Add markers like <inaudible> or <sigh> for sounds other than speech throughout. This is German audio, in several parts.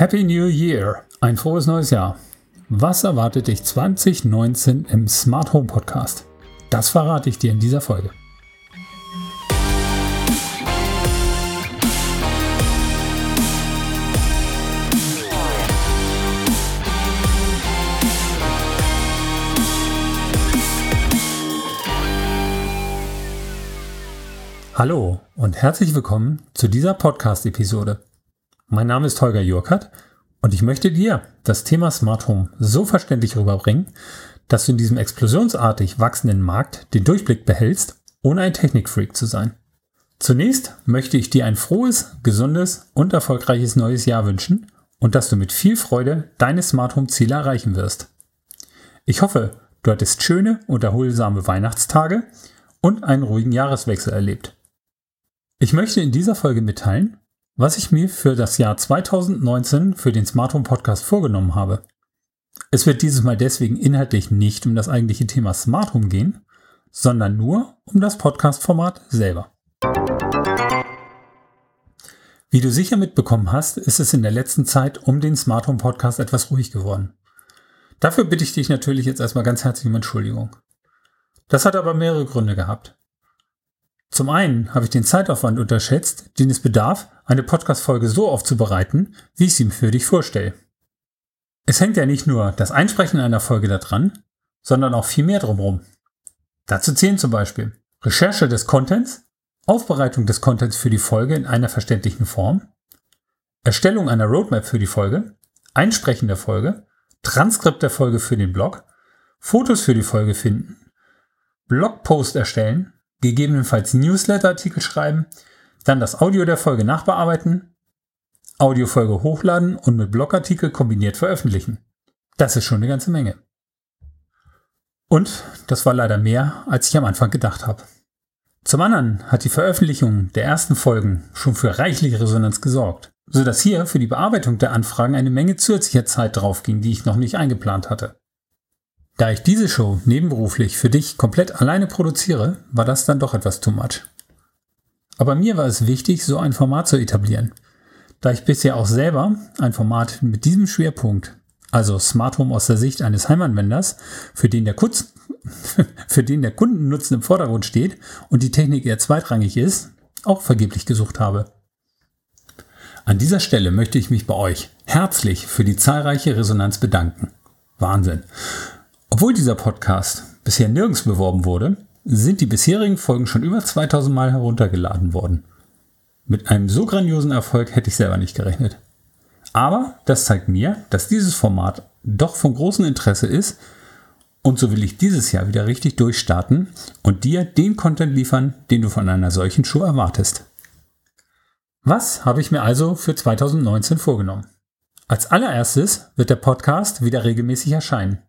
Happy New Year! Ein frohes neues Jahr. Was erwartet dich 2019 im Smart Home Podcast? Das verrate ich dir in dieser Folge. Hallo und herzlich willkommen zu dieser Podcast-Episode. Mein Name ist Holger Jurkert und ich möchte dir das Thema Smart Home so verständlich rüberbringen, dass du in diesem explosionsartig wachsenden Markt den Durchblick behältst, ohne ein Technikfreak zu sein. Zunächst möchte ich dir ein frohes, gesundes und erfolgreiches neues Jahr wünschen und dass du mit viel Freude deine Smart Home Ziele erreichen wirst. Ich hoffe, du hattest schöne und erholsame Weihnachtstage und einen ruhigen Jahreswechsel erlebt. Ich möchte in dieser Folge mitteilen, was ich mir für das Jahr 2019 für den Smart Home Podcast vorgenommen habe. Es wird dieses Mal deswegen inhaltlich nicht um das eigentliche Thema Smart Home gehen, sondern nur um das Podcast-Format selber. Wie du sicher mitbekommen hast, ist es in der letzten Zeit um den Smart Home Podcast etwas ruhig geworden. Dafür bitte ich dich natürlich jetzt erstmal ganz herzlich um Entschuldigung. Das hat aber mehrere Gründe gehabt. Zum einen habe ich den Zeitaufwand unterschätzt, den es bedarf, eine Podcast-Folge so aufzubereiten, wie ich sie für dich vorstelle. Es hängt ja nicht nur das Einsprechen einer Folge daran, sondern auch viel mehr drumherum. Dazu zählen zum Beispiel Recherche des Contents, Aufbereitung des Contents für die Folge in einer verständlichen Form, Erstellung einer Roadmap für die Folge, Einsprechen der Folge, Transkript der Folge für den Blog, Fotos für die Folge finden, Blogpost erstellen, gegebenenfalls Newsletter-Artikel schreiben, dann das Audio der Folge nachbearbeiten, Audiofolge hochladen und mit Blogartikel kombiniert veröffentlichen. Das ist schon eine ganze Menge. Und das war leider mehr, als ich am Anfang gedacht habe. Zum anderen hat die Veröffentlichung der ersten Folgen schon für reichliche Resonanz gesorgt, sodass hier für die Bearbeitung der Anfragen eine Menge zusätzlicher Zeit draufging, die ich noch nicht eingeplant hatte. Da ich diese Show nebenberuflich für dich komplett alleine produziere, war das dann doch etwas too much. Aber mir war es wichtig, so ein Format zu etablieren. Da ich bisher auch selber ein Format mit diesem Schwerpunkt, also Smart Home aus der Sicht eines Heimanwenders, für den der, Kutz, <laughs> für den der Kundennutzen im Vordergrund steht und die Technik eher zweitrangig ist, auch vergeblich gesucht habe. An dieser Stelle möchte ich mich bei euch herzlich für die zahlreiche Resonanz bedanken. Wahnsinn. Obwohl dieser Podcast bisher nirgends beworben wurde, sind die bisherigen Folgen schon über 2000 Mal heruntergeladen worden. Mit einem so grandiosen Erfolg hätte ich selber nicht gerechnet. Aber das zeigt mir, dass dieses Format doch von großem Interesse ist und so will ich dieses Jahr wieder richtig durchstarten und dir den Content liefern, den du von einer solchen Show erwartest. Was habe ich mir also für 2019 vorgenommen? Als allererstes wird der Podcast wieder regelmäßig erscheinen.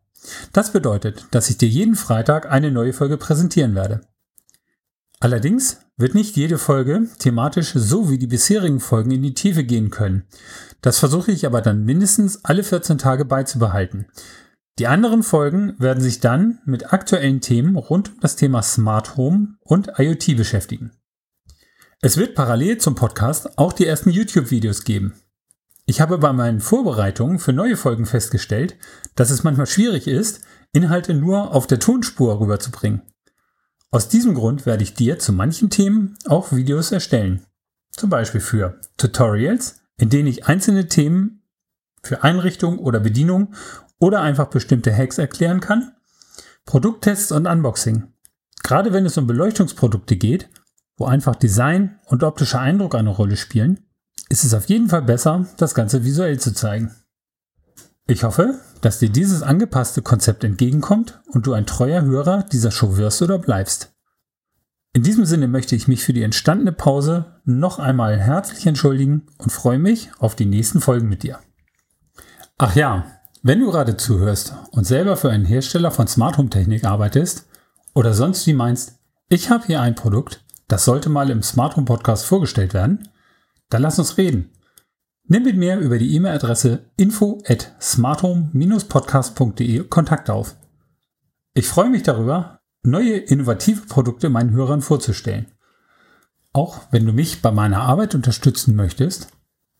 Das bedeutet, dass ich dir jeden Freitag eine neue Folge präsentieren werde. Allerdings wird nicht jede Folge thematisch so wie die bisherigen Folgen in die Tiefe gehen können. Das versuche ich aber dann mindestens alle 14 Tage beizubehalten. Die anderen Folgen werden sich dann mit aktuellen Themen rund um das Thema Smart Home und IoT beschäftigen. Es wird parallel zum Podcast auch die ersten YouTube-Videos geben. Ich habe bei meinen Vorbereitungen für neue Folgen festgestellt, dass es manchmal schwierig ist, Inhalte nur auf der Tonspur rüberzubringen. Aus diesem Grund werde ich dir zu manchen Themen auch Videos erstellen. Zum Beispiel für Tutorials, in denen ich einzelne Themen für Einrichtung oder Bedienung oder einfach bestimmte Hacks erklären kann, Produkttests und Unboxing. Gerade wenn es um Beleuchtungsprodukte geht, wo einfach Design und optischer Eindruck eine Rolle spielen, ist es auf jeden Fall besser, das Ganze visuell zu zeigen. Ich hoffe, dass dir dieses angepasste Konzept entgegenkommt und du ein treuer Hörer dieser Show wirst oder bleibst. In diesem Sinne möchte ich mich für die entstandene Pause noch einmal herzlich entschuldigen und freue mich auf die nächsten Folgen mit dir. Ach ja, wenn du gerade zuhörst und selber für einen Hersteller von Smart Home Technik arbeitest oder sonst wie meinst, ich habe hier ein Produkt, das sollte mal im Smart Home Podcast vorgestellt werden, dann lass uns reden. Nimm mit mir über die E-Mail-Adresse info at smarthome-podcast.de Kontakt auf. Ich freue mich darüber, neue innovative Produkte meinen Hörern vorzustellen. Auch wenn du mich bei meiner Arbeit unterstützen möchtest,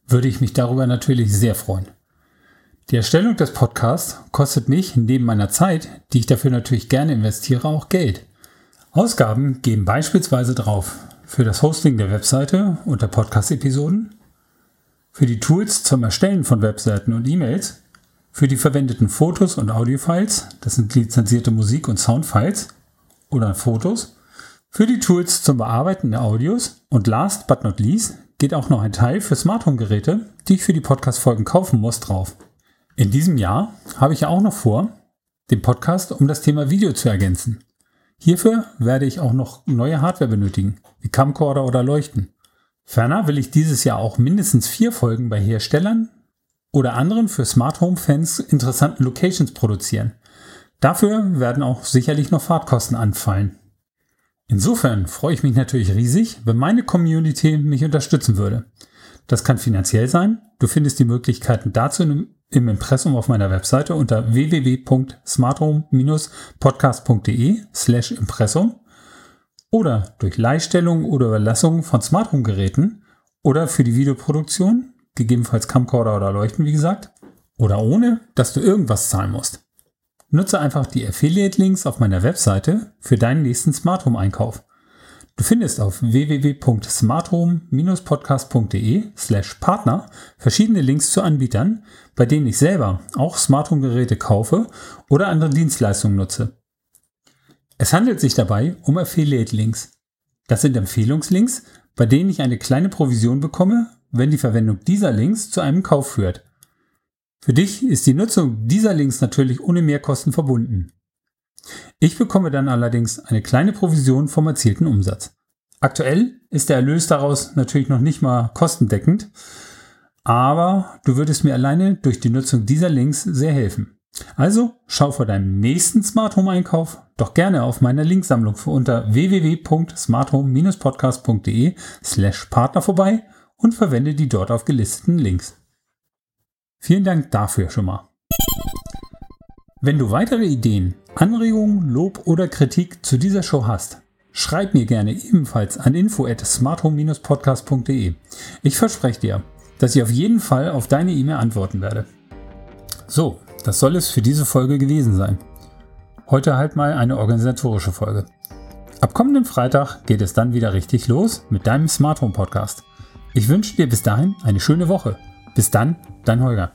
würde ich mich darüber natürlich sehr freuen. Die Erstellung des Podcasts kostet mich neben meiner Zeit, die ich dafür natürlich gerne investiere, auch Geld. Ausgaben gehen beispielsweise drauf für das Hosting der Webseite und der Podcast-Episoden, für die Tools zum Erstellen von Webseiten und E-Mails, für die verwendeten Fotos und Audiofiles, das sind lizenzierte Musik- und Soundfiles oder Fotos, für die Tools zum Bearbeiten der Audios und last but not least geht auch noch ein Teil für Smart Home Geräte, die ich für die Podcast-Folgen kaufen muss, drauf. In diesem Jahr habe ich auch noch vor, den Podcast um das Thema Video zu ergänzen. Hierfür werde ich auch noch neue Hardware benötigen, wie Camcorder oder Leuchten. Ferner will ich dieses Jahr auch mindestens vier Folgen bei Herstellern oder anderen für Smart Home Fans interessanten Locations produzieren. Dafür werden auch sicherlich noch Fahrtkosten anfallen. Insofern freue ich mich natürlich riesig, wenn meine Community mich unterstützen würde. Das kann finanziell sein. Du findest die Möglichkeiten dazu im Impressum auf meiner Webseite unter www.smarthome-podcast.de slash Impressum oder durch Leihstellung oder Überlassung von Smart Home Geräten oder für die Videoproduktion, gegebenenfalls Camcorder oder Leuchten, wie gesagt, oder ohne, dass du irgendwas zahlen musst. Nutze einfach die Affiliate-Links auf meiner Webseite für deinen nächsten Smart Home Einkauf. Du findest auf www.smarthome-podcast.de slash Partner verschiedene Links zu Anbietern, bei denen ich selber auch Smart Home Geräte kaufe oder andere Dienstleistungen nutze. Es handelt sich dabei um Affiliate Links. Das sind Empfehlungslinks, bei denen ich eine kleine Provision bekomme, wenn die Verwendung dieser Links zu einem Kauf führt. Für dich ist die Nutzung dieser Links natürlich ohne Mehrkosten verbunden. Ich bekomme dann allerdings eine kleine Provision vom erzielten Umsatz. Aktuell ist der Erlös daraus natürlich noch nicht mal kostendeckend, aber du würdest mir alleine durch die Nutzung dieser Links sehr helfen. Also schau vor deinem nächsten Smart Home Einkauf doch gerne auf meiner Linksammlung unter www.smarthome-podcast.de slash Partner vorbei und verwende die dort aufgelisteten Links. Vielen Dank dafür schon mal. Wenn du weitere Ideen, Anregungen, Lob oder Kritik zu dieser Show hast, schreib mir gerne ebenfalls an info at smarthome-podcast.de. Ich verspreche dir, dass ich auf jeden Fall auf deine E-Mail antworten werde. So, das soll es für diese Folge gewesen sein. Heute halt mal eine organisatorische Folge. Ab kommenden Freitag geht es dann wieder richtig los mit deinem Smart Home Podcast. Ich wünsche dir bis dahin eine schöne Woche. Bis dann, dein Holger.